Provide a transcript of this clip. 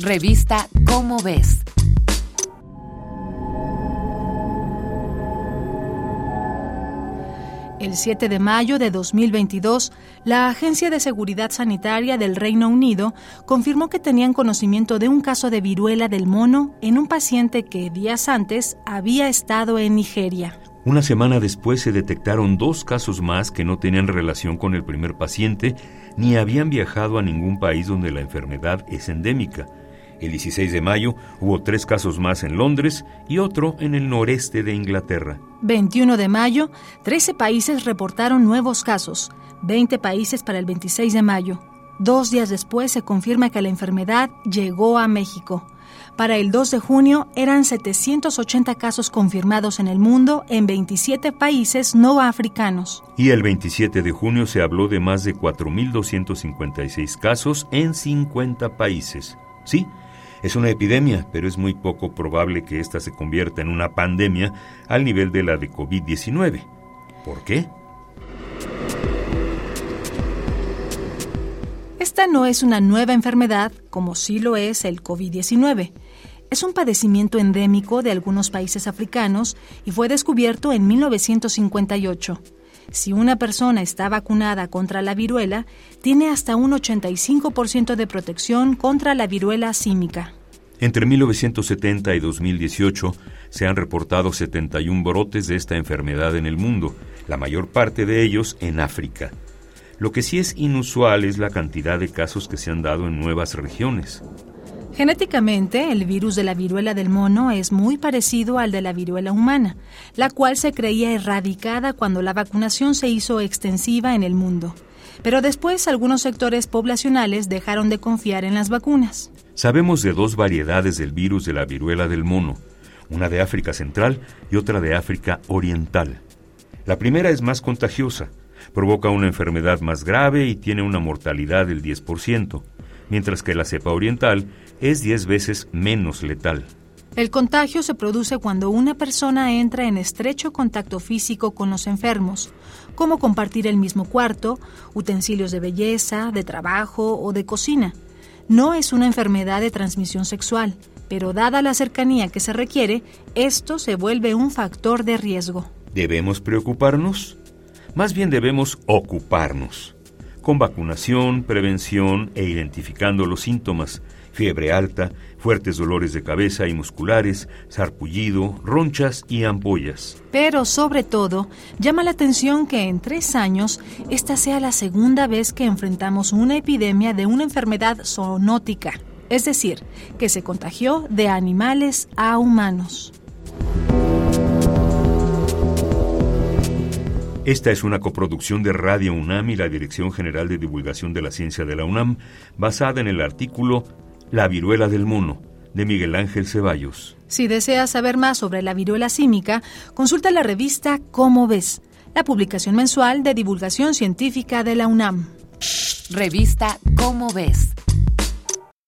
Revista Cómo ves. El 7 de mayo de 2022, la Agencia de Seguridad Sanitaria del Reino Unido confirmó que tenían conocimiento de un caso de viruela del mono en un paciente que días antes había estado en Nigeria. Una semana después se detectaron dos casos más que no tenían relación con el primer paciente ni habían viajado a ningún país donde la enfermedad es endémica. El 16 de mayo hubo tres casos más en Londres y otro en el noreste de Inglaterra. 21 de mayo, 13 países reportaron nuevos casos, 20 países para el 26 de mayo. Dos días después se confirma que la enfermedad llegó a México. Para el 2 de junio eran 780 casos confirmados en el mundo en 27 países no africanos. Y el 27 de junio se habló de más de 4.256 casos en 50 países. Sí, es una epidemia, pero es muy poco probable que ésta se convierta en una pandemia al nivel de la de COVID-19. ¿Por qué? Esta no es una nueva enfermedad como sí lo es el COVID-19. Es un padecimiento endémico de algunos países africanos y fue descubierto en 1958. Si una persona está vacunada contra la viruela, tiene hasta un 85% de protección contra la viruela símica. Entre 1970 y 2018 se han reportado 71 brotes de esta enfermedad en el mundo, la mayor parte de ellos en África. Lo que sí es inusual es la cantidad de casos que se han dado en nuevas regiones. Genéticamente, el virus de la viruela del mono es muy parecido al de la viruela humana, la cual se creía erradicada cuando la vacunación se hizo extensiva en el mundo. Pero después algunos sectores poblacionales dejaron de confiar en las vacunas. Sabemos de dos variedades del virus de la viruela del mono, una de África Central y otra de África Oriental. La primera es más contagiosa, provoca una enfermedad más grave y tiene una mortalidad del 10%, mientras que la cepa oriental es 10 veces menos letal. El contagio se produce cuando una persona entra en estrecho contacto físico con los enfermos, como compartir el mismo cuarto, utensilios de belleza, de trabajo o de cocina. No es una enfermedad de transmisión sexual, pero dada la cercanía que se requiere, esto se vuelve un factor de riesgo. ¿Debemos preocuparnos? Más bien debemos ocuparnos, con vacunación, prevención e identificando los síntomas, fiebre alta, fuertes dolores de cabeza y musculares, sarpullido, ronchas y ampollas. Pero sobre todo, llama la atención que en tres años esta sea la segunda vez que enfrentamos una epidemia de una enfermedad zoonótica, es decir, que se contagió de animales a humanos. Esta es una coproducción de Radio UNAM y la Dirección General de Divulgación de la Ciencia de la UNAM, basada en el artículo La viruela del mono, de Miguel Ángel Ceballos. Si deseas saber más sobre la viruela símica, consulta la revista Cómo ves, la publicación mensual de divulgación científica de la UNAM. Revista Cómo ves